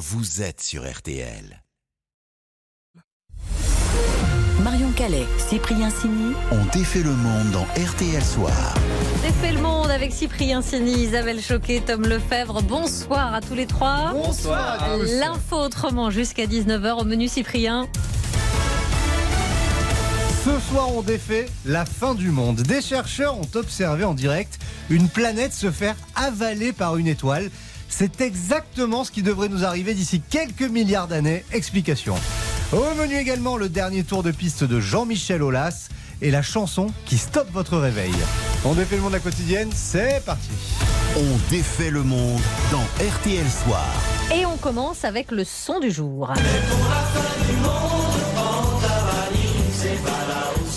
vous êtes sur RTL. Marion Calais, Cyprien Sini. On défait le monde dans RTL Soir. Défait le monde avec Cyprien Sini, Isabelle Choquet, Tom Lefebvre. Bonsoir à tous les trois. Bonsoir à tous. L'info autrement jusqu'à 19h au menu Cyprien. Ce soir, on défait la fin du monde. Des chercheurs ont observé en direct une planète se faire avaler par une étoile. C'est exactement ce qui devrait nous arriver d'ici quelques milliards d'années. Explication. Au menu également le dernier tour de piste de Jean-Michel Aulas et la chanson qui stoppe votre réveil. On défait le monde à la quotidienne, c'est parti. On défait le monde dans RTL Soir. Et on commence avec le son du jour.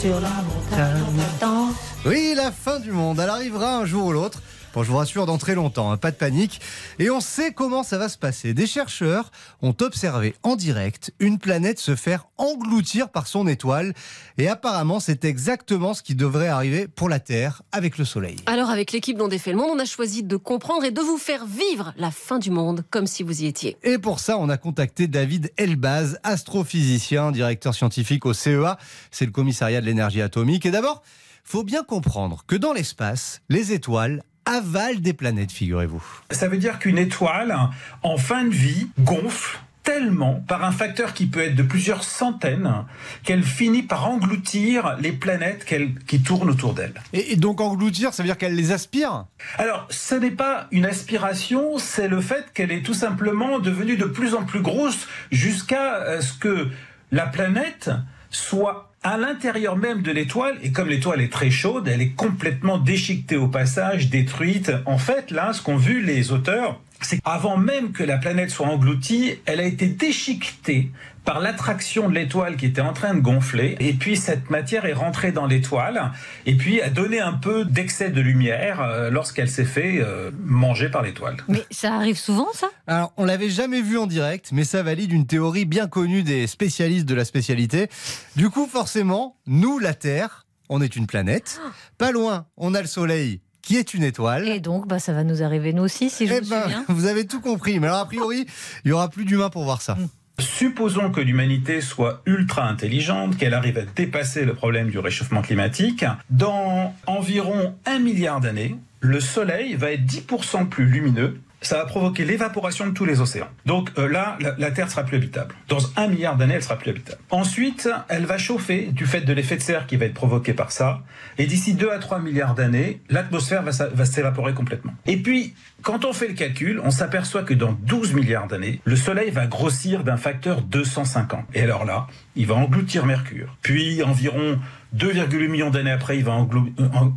Sur la montagne. Oui, la fin du monde, elle arrivera un jour ou l'autre. Bon, je vous rassure, dans très longtemps, hein, pas de panique. Et on sait comment ça va se passer. Des chercheurs ont observé en direct une planète se faire engloutir par son étoile. Et apparemment, c'est exactement ce qui devrait arriver pour la Terre avec le Soleil. Alors avec l'équipe dont défait le monde, on a choisi de comprendre et de vous faire vivre la fin du monde comme si vous y étiez. Et pour ça, on a contacté David Elbaz, astrophysicien, directeur scientifique au CEA. C'est le commissariat de l'énergie atomique. Et d'abord, faut bien comprendre que dans l'espace, les étoiles avalent des planètes, figurez-vous. Ça veut dire qu'une étoile, en fin de vie, gonfle tellement par un facteur qui peut être de plusieurs centaines qu'elle finit par engloutir les planètes qui tournent autour d'elle. Et, et donc engloutir, ça veut dire qu'elle les aspire? Alors, ce n'est pas une aspiration, c'est le fait qu'elle est tout simplement devenue de plus en plus grosse jusqu'à euh, ce que la planète soit à l'intérieur même de l'étoile, et comme l'étoile est très chaude, elle est complètement déchiquetée au passage, détruite. En fait, là, ce qu'ont vu les auteurs, c'est qu'avant même que la planète soit engloutie, elle a été déchiquetée par l'attraction de l'étoile qui était en train de gonfler, et puis cette matière est rentrée dans l'étoile, et puis a donné un peu d'excès de lumière euh, lorsqu'elle s'est fait euh, manger par l'étoile. Mais ça arrive souvent, ça? Alors, on l'avait jamais vu en direct, mais ça valide une théorie bien connue des spécialistes de la spécialité. Du coup, forcément, nous, la Terre, on est une planète. Pas loin, on a le Soleil, qui est une étoile. Et donc, bah, ça va nous arriver nous aussi, si je Eh me ben, souviens. vous avez tout compris. Mais alors, a priori, il y aura plus d'humains pour voir ça. Supposons que l'humanité soit ultra intelligente, qu'elle arrive à dépasser le problème du réchauffement climatique. Dans environ un milliard d'années, le Soleil va être 10% plus lumineux. Ça va provoquer l'évaporation de tous les océans. Donc euh, là, la, Terre sera plus habitable. Dans un milliard d'années, elle sera plus habitable. Ensuite, elle va chauffer du fait de l'effet de serre qui va être provoqué par ça. Et d'ici 2 à 3 milliards d'années, l'atmosphère va, va s'évaporer complètement. Et puis, quand on fait le calcul, on s'aperçoit que dans 12 milliards d'années, le Soleil va grossir d'un facteur 250. Et alors là, il va engloutir Mercure. Puis, environ 2,8 millions d'années après, il va en-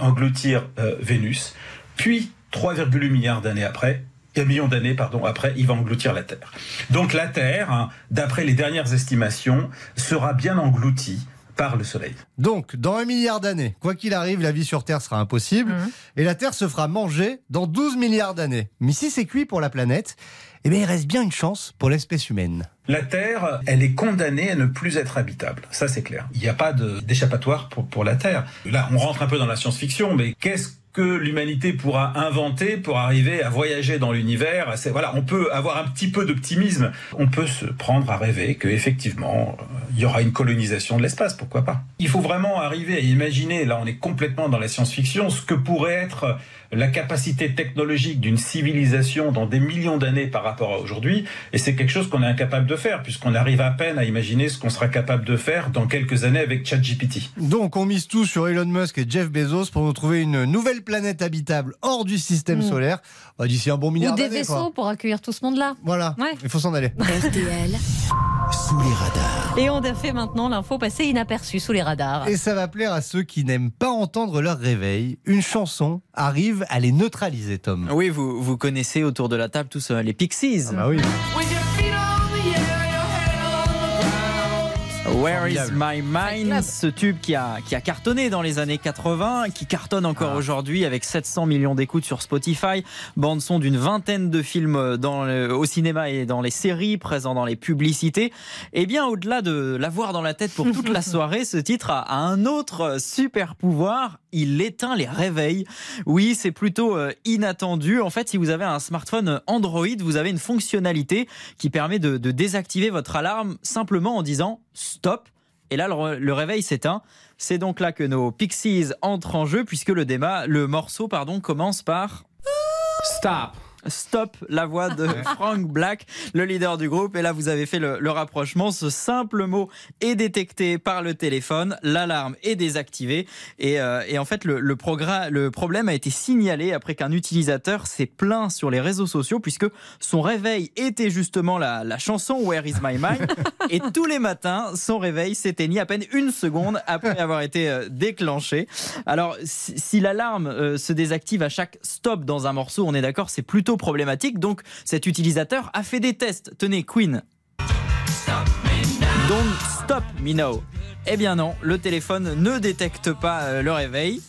engloutir euh, Vénus. Puis, 3,8 milliards d'années après, un million d'années, pardon, après, il va engloutir la Terre. Donc la Terre, hein, d'après les dernières estimations, sera bien engloutie par le Soleil. Donc, dans un milliard d'années, quoi qu'il arrive, la vie sur Terre sera impossible. Mhm. Et la Terre se fera manger dans 12 milliards d'années. Mais si c'est cuit pour la planète, eh bien, il reste bien une chance pour l'espèce humaine. La Terre, elle est condamnée à ne plus être habitable. Ça, c'est clair. Il n'y a pas d'échappatoire pour, pour la Terre. Là, on rentre un peu dans la science-fiction, mais qu'est-ce que l'humanité pourra inventer pour arriver à voyager dans l'univers? Voilà, on peut avoir un petit peu d'optimisme. On peut se prendre à rêver que effectivement, euh, il y aura une colonisation de l'espace. Pourquoi pas? Il faut vraiment arriver à imaginer. Là, on est complètement dans la science-fiction. Ce que pourrait être la capacité technologique d'une civilisation dans des millions d'années par rapport à aujourd'hui, et c'est quelque chose qu'on est incapable de faire, puisqu'on arrive à peine à imaginer ce qu'on sera capable de faire dans quelques années avec ChatGPT. Donc, on mise tout sur Elon Musk et Jeff Bezos pour nous trouver une nouvelle planète habitable hors du système Mm. solaire Bah, d'ici un bon milliard Ou des vaisseaux quoi. pour accueillir tout ce monde-là. Voilà, Ouais. il faut s'en aller. RTL, Sous les radars. Et on a fait maintenant l'info passer inaperçue sous les radars. Et ça va plaire à ceux qui n'aiment pas entendre leur réveil. Une chanson arrive à les neutraliser, Tom. Oui, vous, vous connaissez autour de la table tous euh, les Pixies. Ah bah oui. Where is my mind Ce tube qui a, qui a cartonné dans les années 80, qui cartonne encore Ah. aujourd'hui avec 700 millions d'écoutes sur Spotify, bande son d'une vingtaine de films dans le- au cinéma et dans les séries, présents dans les publicités. Et bien au-delà de l'avoir dans la tête pour toute la soirée, ce titre a, a un autre super pouvoir, il éteint les réveils. Oui, c'est plutôt euh, inattendu. En fait, si vous avez un smartphone Android, vous avez une fonctionnalité qui permet de, de désactiver votre alarme simplement en disant stop. Et là, le, réveil s'éteint. C'est donc là que nos Pixies entrent en jeu puisque le, déma, le morceau pardon, commence par Stop. Stop, la voix de Frank Black, le leader du groupe. Et là, vous avez fait le, le rapprochement. Ce simple mot est détecté par le téléphone. L'alarme est désactivée. Et, euh, et en fait, le, le, progrès- le problème a été signalé après qu'un utilisateur s'est plaint sur les réseaux sociaux puisque son réveil était justement la, la chanson Where is my mind. Et tous les matins, son réveil s'éteignit à peine une seconde après avoir été euh, déclenché. Alors, si, si l'alarme euh, se désactive à chaque stop dans un morceau, on est d'accord, c'est plutôt problématique. Donc, cet utilisateur a fait des tests. Tenez, Queen. Don't stop me now. Eh bien non, le téléphone ne détecte pas euh, le réveil.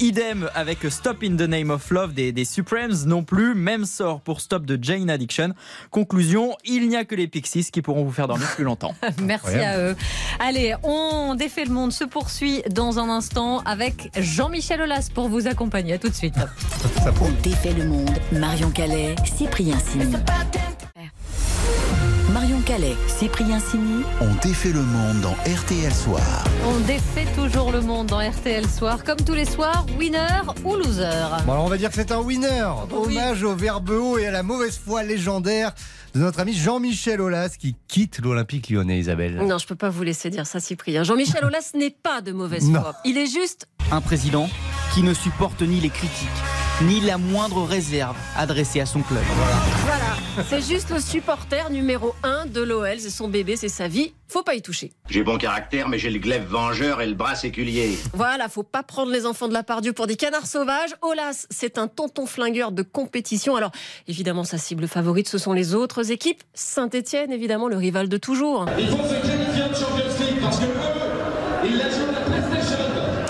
Idem avec Stop in the Name of Love des, des Supremes non plus. Même sort pour Stop de Jane Addiction. Conclusion, il n'y a que les Pixies qui pourront vous faire dormir plus longtemps. Merci à eux. Allez, on défait le monde se poursuit dans un instant avec Jean-Michel Aulas pour vous accompagner. À tout de suite. On défait le monde. Marion Calais, Cyprien Sini. Calais, Cyprien Sini. On défait le monde dans RTL Soir. On défait toujours le monde dans RTL Soir. Comme tous les soirs, winner ou loser. Bon, alors on va dire que c'est un winner. oui. Hommage au verbe haut et à la mauvaise foi légendaire de notre ami Jean-Michel Aulas qui quitte l'Olympique lyonnais, Isabelle. Non, je peux pas vous laisser dire ça, Cyprien. Jean-Michel Aulas n'est pas de mauvaise Non. foi. Il est juste Un président qui ne supporte ni les critiques, ni la moindre réserve adressée à son club. Voilà, c'est juste le supporter numéro un de l'OL. C'est son bébé, c'est sa vie. Faut pas y toucher. J'ai bon caractère, mais j'ai le glaive vengeur et le bras séculier. Voilà, faut pas prendre les enfants de la part Dieu pour des canards sauvages. Olas, c'est un tonton flingueur de compétition. Alors, évidemment, sa cible favorite, ce sont les autres équipes. Saint-Etienne, évidemment, le rival de toujours. Il faut se qualifier en Champions League parce que eux, ils la jouent à la PlayStation.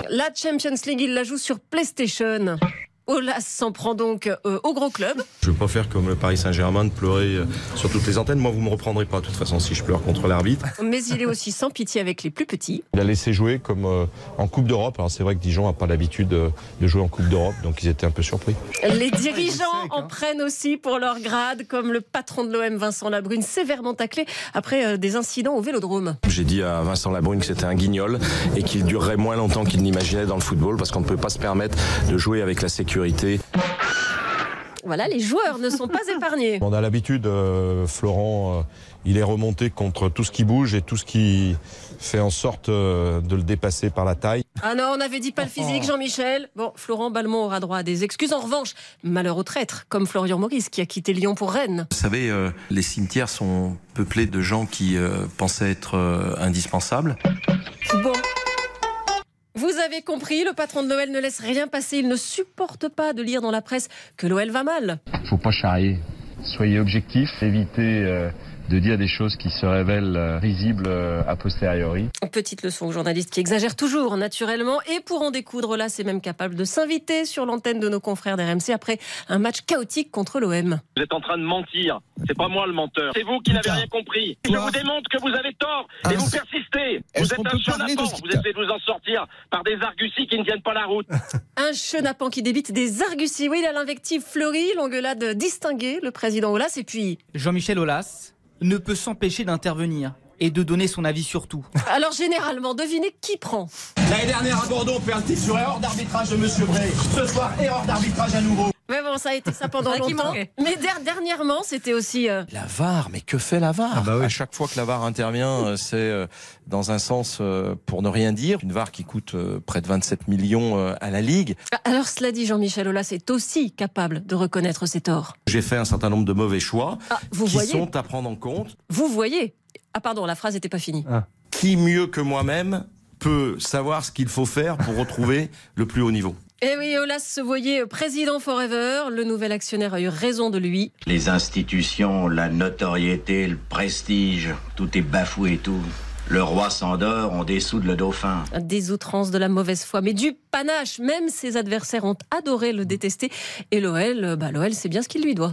La Champions League, il la joue sur PlayStation. Olas s'en prend donc euh, au gros club. Je veux pas faire comme le Paris Saint-Germain de pleurer euh, sur toutes les antennes. Moi, vous me reprendrez pas de toute façon si je pleure contre l'arbitre. Mais il est aussi sans pitié avec les plus petits. Il a laissé jouer comme euh, en Coupe d'Europe. Alors c'est vrai que Dijon a pas l'habitude de jouer en Coupe d'Europe, donc ils étaient un peu surpris. Les dirigeants sec, en prennent aussi pour leur grade, comme le patron de l'OM, Vincent Labrune, sévèrement taclé après euh, des incidents au vélodrome. J'ai dit à Vincent Labrune que c'était un guignol et qu'il durerait moins longtemps qu'il n'imaginait dans le football parce qu'on ne peut pas se permettre de jouer avec la sécurité. Voilà, les joueurs ne sont pas épargnés. On a l'habitude, euh, Florent, euh, il est remonté contre tout ce qui bouge et tout ce qui fait en sorte euh, de le dépasser par la taille. Ah non, on avait dit pas le physique, Jean-Michel. Bon, Florent Balmont aura droit à des excuses. En revanche, malheur au traître, comme Florian Maurice qui a quitté Lyon pour Rennes. Vous savez, euh, les cimetières sont peuplés de gens qui euh, pensaient être euh, indispensables. Bon. Vous avez compris, le patron de l'OL ne laisse rien passer. Il ne supporte pas de lire dans la presse que l'OL va mal. Faut pas charrier. Soyez objectif, évitez euh, de dire des choses qui se révèlent euh, risibles euh, a posteriori. Petite leçon aux journalistes qui exagèrent toujours, naturellement. Et pour en découdre, là, c'est même capable de s'inviter sur l'antenne de nos confrères d'RMC après un match chaotique contre l'OM. Vous êtes en train de mentir. C'est pas moi le menteur. C'est vous qui n'avez rien compris. Je vous démontre que vous avez tort et vous persistez. Vous êtes un chenapan. Vous essayez de vous en sortir par des arguties qui ne tiennent pas la route. Un chenapan qui débite des arguties. Oui, il a l'invective fleurie, l'engueulade distinguée, le président Aulas. Et puis, Jean-Michel Aulas ne peut s'empêcher d'intervenir et de donner son avis sur tout. alors généralement, devinez qui prend L'année dernière à Bordeaux, on fait un titre sur erreur d'arbitrage de Monsieur Bray. Ce soir, erreur d'arbitrage à nouveau. Ça a été ça pendant longtemps. Mais der- dernièrement, c'était aussi. euh, La VAR, mais que fait la VAR Ah bah oui. À chaque fois que la VAR intervient, euh, c'est euh, dans un sens euh, pour ne rien dire. Une VAR qui coûte euh, près de 27 millions euh, à la Ligue. Alors, cela dit, Jean-Michel Aulas est aussi capable de reconnaître ses torts. J'ai fait un certain nombre de mauvais choix Ah, vous qui voyez sont à prendre en compte. Vous voyez Ah, pardon, la phrase n'était pas finie. Qui mieux que moi-même peut savoir ce qu'il faut faire pour retrouver le plus haut niveau? Eh oui, Aulas se voyait président forever. Le nouvel actionnaire a eu raison de lui. Les institutions, la notoriété, le prestige, tout est bafoué et tout. Le roi s'endort, on dessoude le dauphin. Des outrances, de la mauvaise foi, mais du panache. Même ses adversaires ont adoré le détester. Et l'OL, bah, l'OL, c'est bien ce qu'il lui doit.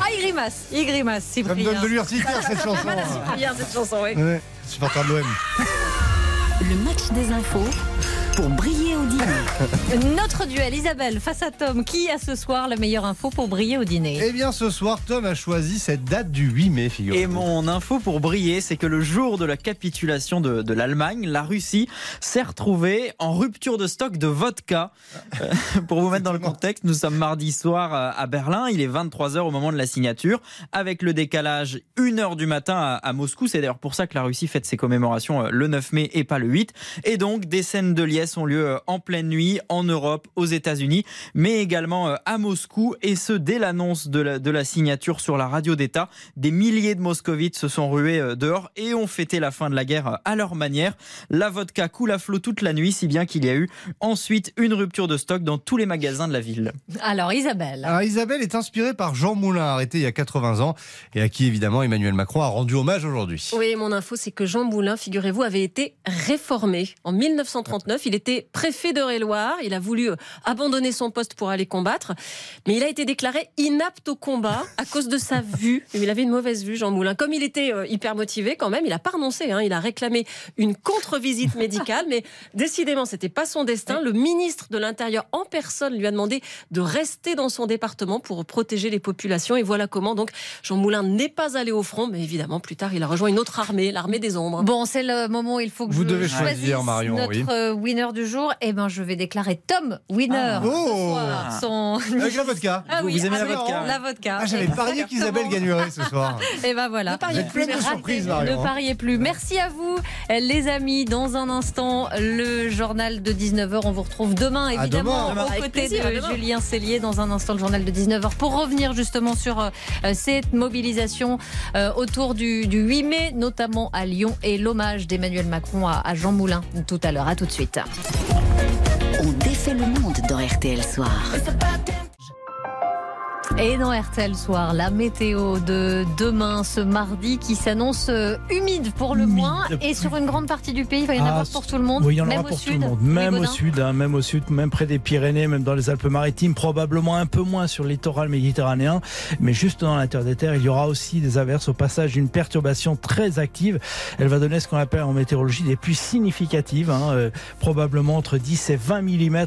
Ah, il grimace, il grimace, Ça me Cyprien. donne de l'urticaire cette chanson. Voilà, Cyprien, cette chanson, oui. Ouais, supporter de l'OM. Le match des infos pour briller au dîner. Notre duel, Isabelle face à Tom. Qui a ce soir la meilleure info pour briller au dîner? Eh bien, ce soir, Tom a choisi cette date du 8 mai, figure. Et mon info pour briller, c'est que le jour de la capitulation de, de l'Allemagne, la Russie s'est retrouvée en rupture de stock de vodka. Euh, pour vous mettre dans le contexte, nous sommes mardi soir euh, à Berlin, il est 23h au moment de la signature, avec le décalage 1h du matin à, à Moscou. C'est d'ailleurs pour ça que la Russie fête ses commémorations euh, le 9 mai et pas le 8. Et donc, des scènes de liesse ont lieu euh, en pleine nuit en Europe, aux États-Unis, mais également euh, à Moscou. Et ce, dès l'annonce de la, de la signature sur la radio d'État, des milliers de moscovites se sont rués euh, dehors et ont fêté la fin de la guerre à leur manière. La vodka coule à flot toute la nuit, si bien qu'il y a eu ensuite une rupture de stock dans tous les magasins de la ville. Alors, Isabelle. Alors, Isabelle est inspirée par Jean Moulin, arrêté il y a 80 ans, et à qui évidemment Emmanuel Macron a rendu hommage aujourd'hui. Oui, mon info, c'est que Jean Moulin, figurez-vous, avait été réformé. En 1939, il était préfet d'Eure-et-Loire. Il a voulu euh, abandonner son poste pour aller combattre. Mais il a été déclaré inapte au combat à cause de sa vue. Il avait une mauvaise vue, Jean Moulin. Comme il était euh, hyper motivé quand même, il a pas renoncé. hein. Il a réclamé une contre-visite médicale. Mais décidément, c'était pas son destin. Le ministre de l'Intérieur en personne lui a demandé de rester dans son département pour protéger les populations. Et voilà comment donc Jean Moulin n'est pas allé au front. Mais évidemment, plus tard, il a rejoint une autre armée, l'armée des ombres. Bon, c'est le moment où il faut que Vous je devez choisir, Marion, notre oui. euh, winner du jour. Eh ben, je vais déclarer Tom winner. Ah. Oh. Son... Avec la vodka. Ah Vous- oui, vous aimez la avec vodka La vodka. Ah, j'avais parié qu'Isabelle gagnerait ce soir. Et ben voilà. Ne pariez de surprises, Marion. Ne pariez plus. Merci à vous, les amis. Dans un instant, le journal de 19h. On vous retrouve demain, évidemment, demain. aux côtés plaisir, de. Julien Cellier. Dans un instant, le journal de 19h pour revenir justement sur euh, cette mobilisation euh, autour du, du 8 mai, notamment à Lyon, et l'hommage d'Emmanuel Macron à, à Jean Moulin tout à l'heure. À tout de suite. On défait le monde dans RTL Soir. Et dans RTL Soir, la météo de demain, ce mardi, qui s'annonce euh, humide pour le Humide. moins, et sur une grande partie du pays, il va y en Ah, avoir pour tout le monde, Oui, il y en même aura au pour sud. tout le monde, même au sud, hein, même au sud, même près des Pyrénées, même dans les Alpes-Maritimes, probablement un peu moins sur le littoral méditerranéen, mais juste dans l'intérieur des terres, il y aura aussi des averses au passage d'une perturbation très active. Elle va donner ce qu'on appelle en météorologie des pluies significatives, hein, euh, probablement entre 10 et 20 mm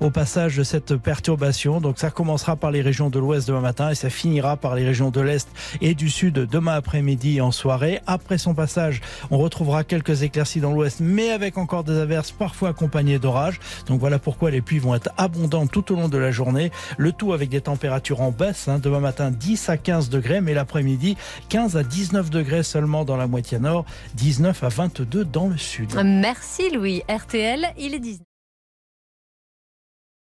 au passage de cette perturbation. Donc ça commencera par les régions de demain matin et ça finira par les régions de l'est et du sud demain après-midi en soirée. Après son passage, on retrouvera quelques éclaircies dans l'ouest, mais avec encore des averses parfois accompagnées d'orages. Donc voilà pourquoi les pluies vont être abondantes tout au long de la journée. Le tout avec des températures en baisse. hein. Demain matin, 10 à 15 degrés, mais l'après-midi, 15 à 19 degrés seulement dans la moitié nord, 19 à 22 dans le sud. Merci Louis. RTL, il est 19.